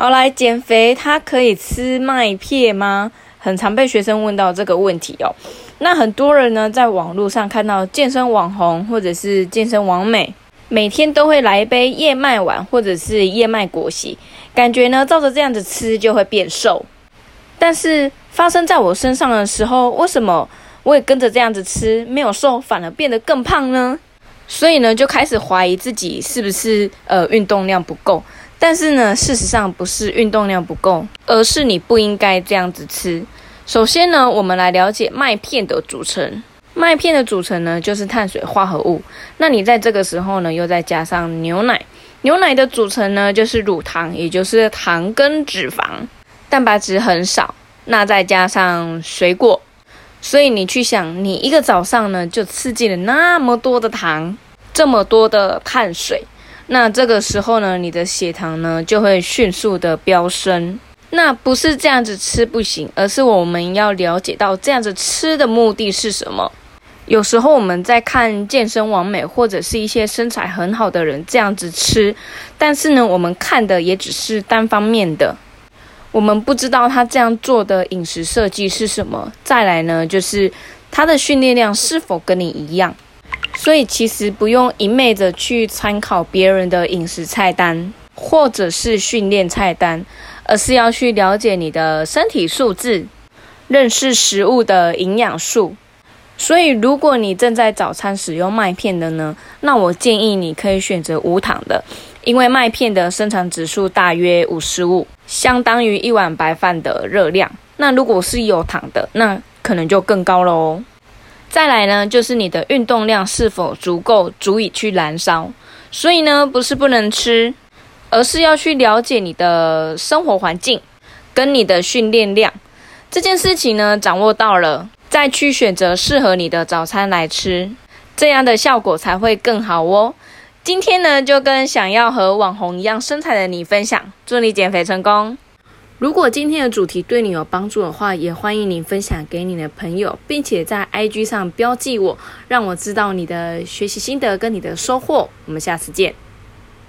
好，来减肥，它可以吃麦片吗？很常被学生问到这个问题哦。那很多人呢，在网络上看到健身网红或者是健身网美，每天都会来一杯燕麦碗或者是燕麦果昔，感觉呢，照着这样子吃就会变瘦。但是发生在我身上的时候，为什么我也跟着这样子吃，没有瘦，反而变得更胖呢？所以呢，就开始怀疑自己是不是呃运动量不够。但是呢，事实上不是运动量不够，而是你不应该这样子吃。首先呢，我们来了解麦片的组成。麦片的组成呢，就是碳水化合物。那你在这个时候呢，又再加上牛奶。牛奶的组成呢，就是乳糖，也就是糖跟脂肪，蛋白质很少。那再加上水果。所以你去想，你一个早上呢，就吃进了那么多的糖，这么多的碳水，那这个时候呢，你的血糖呢就会迅速的飙升。那不是这样子吃不行，而是我们要了解到这样子吃的目的是什么。有时候我们在看健身完美或者是一些身材很好的人这样子吃，但是呢，我们看的也只是单方面的。我们不知道他这样做的饮食设计是什么。再来呢，就是他的训练量是否跟你一样。所以其实不用一昧的去参考别人的饮食菜单或者是训练菜单，而是要去了解你的身体素质，认识食物的营养素。所以如果你正在早餐使用麦片的呢，那我建议你可以选择无糖的。因为麦片的生产指数大约五十五，相当于一碗白饭的热量。那如果是有糖的，那可能就更高了哦。再来呢，就是你的运动量是否足够，足以去燃烧。所以呢，不是不能吃，而是要去了解你的生活环境跟你的训练量这件事情呢，掌握到了，再去选择适合你的早餐来吃，这样的效果才会更好哦。今天呢，就跟想要和网红一样身材的你分享，祝你减肥成功。如果今天的主题对你有帮助的话，也欢迎你分享给你的朋友，并且在 IG 上标记我，让我知道你的学习心得跟你的收获。我们下次见。